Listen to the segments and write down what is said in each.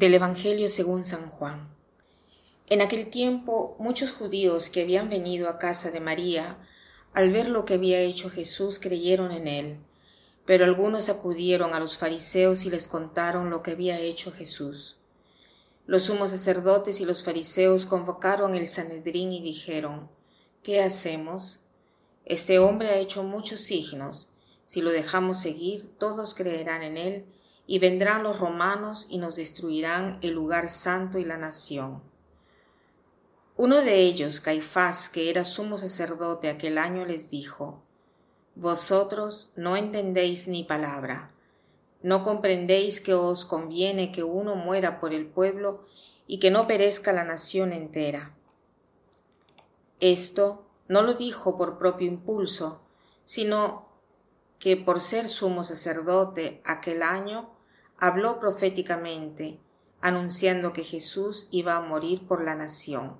Del Evangelio según San Juan. En aquel tiempo muchos judíos que habían venido a casa de María, al ver lo que había hecho Jesús, creyeron en él. Pero algunos acudieron a los fariseos y les contaron lo que había hecho Jesús. Los sumos sacerdotes y los fariseos convocaron el Sanedrín y dijeron, ¿Qué hacemos? Este hombre ha hecho muchos signos. Si lo dejamos seguir, todos creerán en él y vendrán los romanos y nos destruirán el lugar santo y la nación. Uno de ellos, Caifás, que era sumo sacerdote aquel año, les dijo, Vosotros no entendéis ni palabra, no comprendéis que os conviene que uno muera por el pueblo y que no perezca la nación entera. Esto no lo dijo por propio impulso, sino que por ser sumo sacerdote aquel año habló proféticamente, anunciando que Jesús iba a morir por la nación,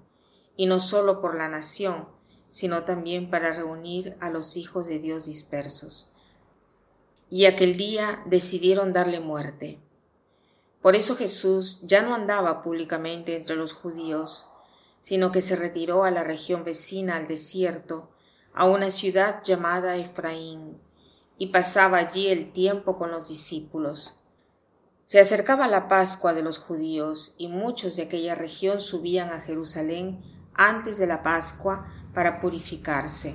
y no solo por la nación, sino también para reunir a los hijos de Dios dispersos. Y aquel día decidieron darle muerte. Por eso Jesús ya no andaba públicamente entre los judíos, sino que se retiró a la región vecina al desierto, a una ciudad llamada Efraín, y pasaba allí el tiempo con los discípulos. Se acercaba la Pascua de los judíos y muchos de aquella región subían a Jerusalén antes de la Pascua para purificarse.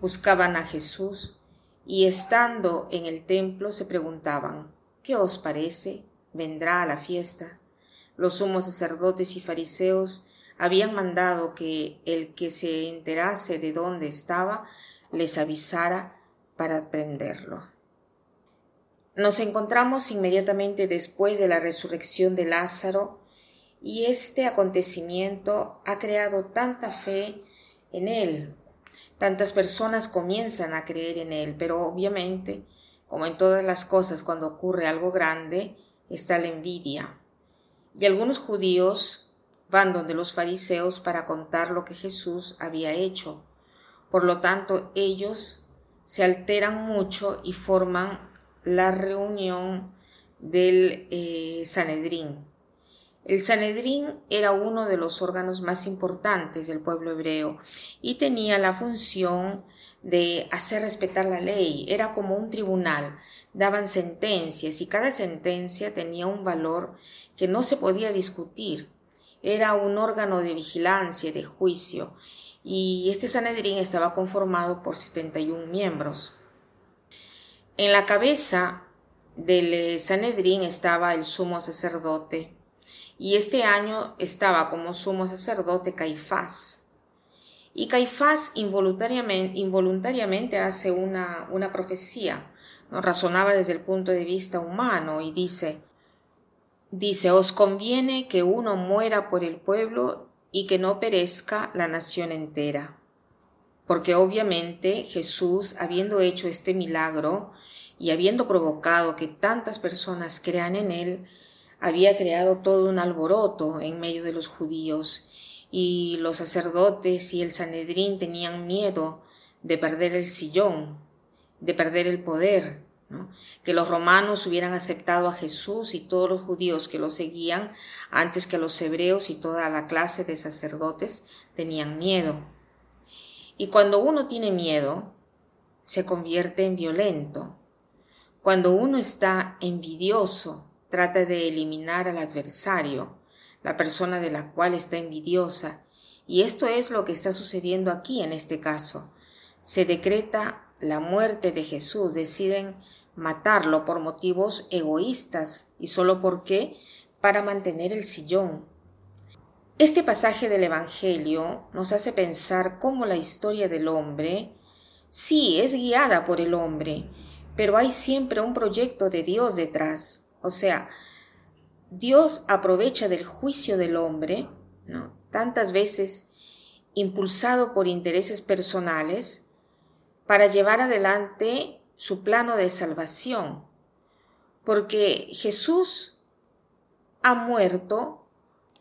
Buscaban a Jesús y estando en el templo se preguntaban, ¿qué os parece? ¿Vendrá a la fiesta? Los sumos sacerdotes y fariseos habían mandado que el que se enterase de dónde estaba les avisara para prenderlo. Nos encontramos inmediatamente después de la resurrección de Lázaro y este acontecimiento ha creado tanta fe en él. Tantas personas comienzan a creer en él, pero obviamente, como en todas las cosas cuando ocurre algo grande, está la envidia. Y algunos judíos van donde los fariseos para contar lo que Jesús había hecho. Por lo tanto, ellos se alteran mucho y forman la reunión del eh, Sanedrín. El Sanedrín era uno de los órganos más importantes del pueblo hebreo y tenía la función de hacer respetar la ley. Era como un tribunal. Daban sentencias y cada sentencia tenía un valor que no se podía discutir. Era un órgano de vigilancia, de juicio, y este Sanedrín estaba conformado por 71 miembros. En la cabeza del Sanedrín estaba el sumo sacerdote, y este año estaba como sumo sacerdote Caifás. Y Caifás involuntariamente, involuntariamente hace una, una profecía, razonaba desde el punto de vista humano y dice, dice, os conviene que uno muera por el pueblo y que no perezca la nación entera porque obviamente Jesús, habiendo hecho este milagro y habiendo provocado que tantas personas crean en él, había creado todo un alboroto en medio de los judíos, y los sacerdotes y el Sanedrín tenían miedo de perder el sillón, de perder el poder, que los romanos hubieran aceptado a Jesús y todos los judíos que lo seguían antes que los hebreos y toda la clase de sacerdotes tenían miedo. Y cuando uno tiene miedo, se convierte en violento. Cuando uno está envidioso, trata de eliminar al adversario, la persona de la cual está envidiosa. Y esto es lo que está sucediendo aquí en este caso. Se decreta la muerte de Jesús, deciden matarlo por motivos egoístas y solo porque para mantener el sillón, este pasaje del Evangelio nos hace pensar cómo la historia del hombre, sí, es guiada por el hombre, pero hay siempre un proyecto de Dios detrás. O sea, Dios aprovecha del juicio del hombre, ¿no? tantas veces impulsado por intereses personales, para llevar adelante su plano de salvación. Porque Jesús ha muerto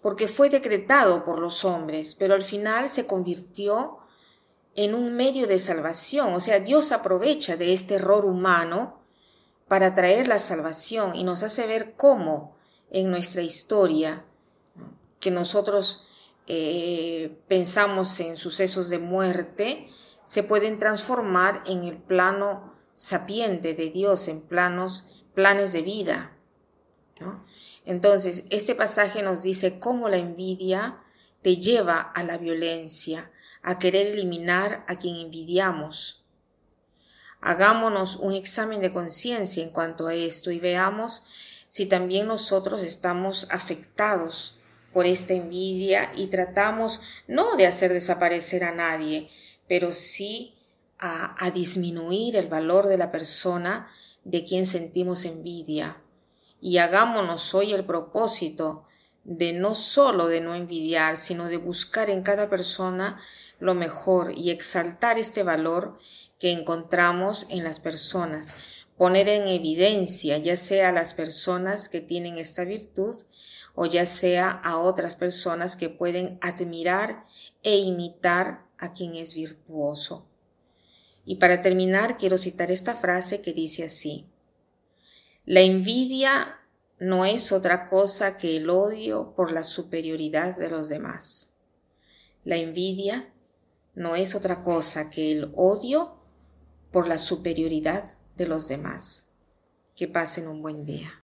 porque fue decretado por los hombres, pero al final se convirtió en un medio de salvación. O sea, Dios aprovecha de este error humano para traer la salvación y nos hace ver cómo en nuestra historia, que nosotros eh, pensamos en sucesos de muerte, se pueden transformar en el plano sapiente de Dios, en planos, planes de vida. Entonces, este pasaje nos dice cómo la envidia te lleva a la violencia, a querer eliminar a quien envidiamos. Hagámonos un examen de conciencia en cuanto a esto y veamos si también nosotros estamos afectados por esta envidia y tratamos no de hacer desaparecer a nadie, pero sí a, disminuir el valor de la persona de quien sentimos envidia. Y hagámonos hoy el propósito de no solo de no envidiar, sino de buscar en cada persona lo mejor y exaltar este valor que encontramos en las personas, poner en evidencia ya sea a las personas que tienen esta virtud o ya sea a otras personas que pueden admirar e imitar a quien es virtuoso. Y para terminar quiero citar esta frase que dice así, la envidia no es otra cosa que el odio por la superioridad de los demás. La envidia no es otra cosa que el odio por la superioridad de los demás. Que pasen un buen día.